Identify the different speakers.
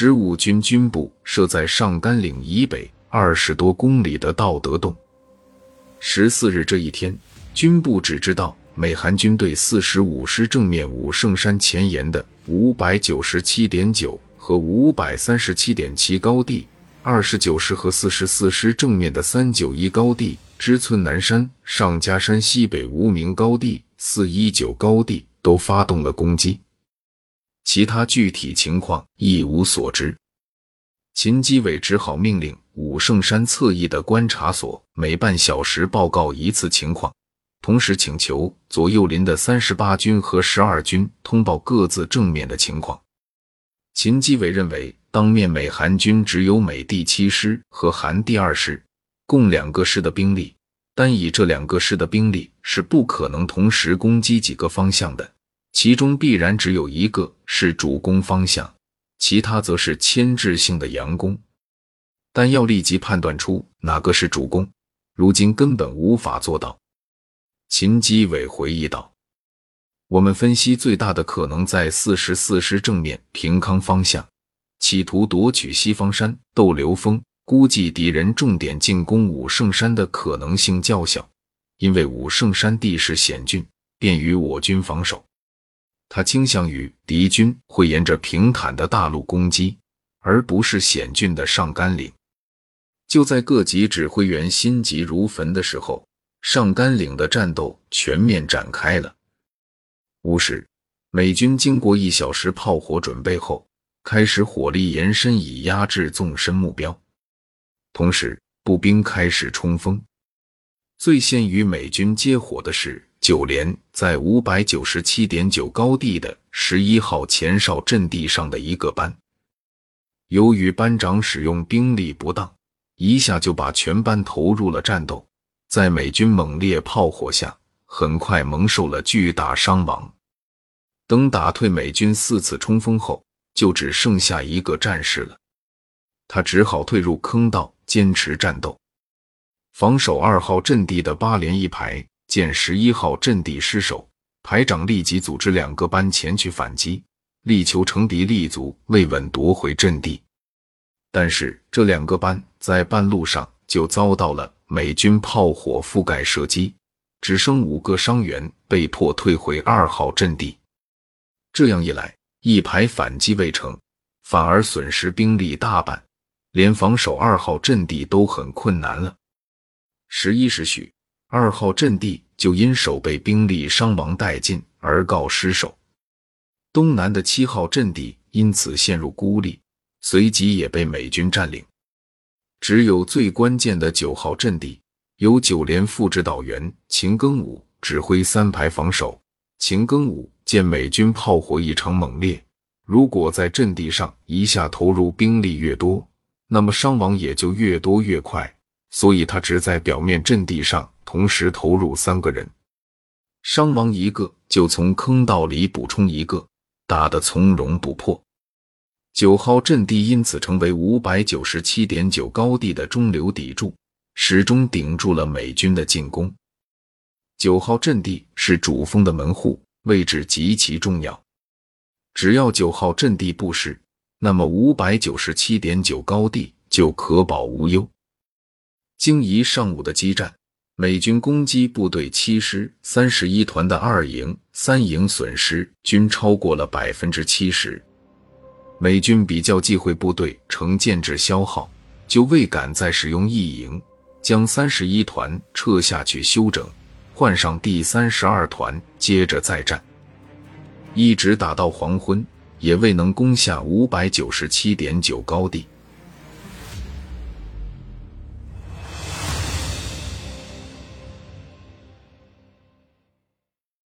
Speaker 1: 十五军军部设在上甘岭以北二十多公里的道德洞。十四日这一天，军部只知道美韩军队四十五师正面武圣山前沿的五百九十七点九和五百三十七点七高地，二十九师和四十四师正面的三九一高地、知村南山、上加山西北无名高地、四一九高地都发动了攻击。其他具体情况一无所知，秦基伟只好命令武圣山侧翼的观察所每半小时报告一次情况，同时请求左右邻的三十八军和十二军通报各自正面的情况。秦基伟认为，当面美韩军只有美第七师和韩第二师，共两个师的兵力，单以这两个师的兵力是不可能同时攻击几个方向的。其中必然只有一个是主攻方向，其他则是牵制性的佯攻。但要立即判断出哪个是主攻，如今根本无法做到。秦基伟回忆道：“我们分析最大的可能在四十四师正面平康方向，企图夺取西方山斗流峰。估计敌人重点进攻武圣山的可能性较小，因为武圣山地势险峻，便于我军防守。”他倾向于敌军会沿着平坦的大路攻击，而不是险峻的上甘岭。就在各级指挥员心急如焚的时候，上甘岭的战斗全面展开了。五时，美军经过一小时炮火准备后，开始火力延伸，以压制纵深目标。同时，步兵开始冲锋。最先与美军接火的是。九连在五百九十七点九高地的十一号前哨阵地上的一个班，由于班长使用兵力不当，一下就把全班投入了战斗，在美军猛烈炮火下，很快蒙受了巨大伤亡。等打退美军四次冲锋后，就只剩下一个战士了，他只好退入坑道，坚持战斗，防守二号阵地的八连一排。见十一号阵地失守，排长立即组织两个班前去反击，力求成敌立足，未稳夺回阵地。但是这两个班在半路上就遭到了美军炮火覆盖射击，只剩五个伤员，被迫退回二号阵地。这样一来，一排反击未成，反而损失兵力大半，连防守二号阵地都很困难了。十一时许。二号阵地就因守备兵力伤亡殆尽而告失守，东南的七号阵地因此陷入孤立，随即也被美军占领。只有最关键的九号阵地由九连副指导员秦庚武指挥三排防守。秦庚武见美军炮火异常猛烈，如果在阵地上一下投入兵力越多，那么伤亡也就越多越快，所以他只在表面阵地上。同时投入三个人，伤亡一个就从坑道里补充一个，打得从容不迫。九号阵地因此成为五百九十七点九高地的中流砥柱，始终顶住了美军的进攻。九号阵地是主峰的门户，位置极其重要。只要九号阵地不失，那么五百九十七点九高地就可保无忧。经一上午的激战。美军攻击部队七师三十一团的二营、三营损失均超过了百分之七十。美军比较忌讳部队成建制消耗，就未敢再使用一营，将三十一团撤下去休整，换上第三十二团，接着再战，一直打到黄昏，也未能攻下五百九十七点九高地。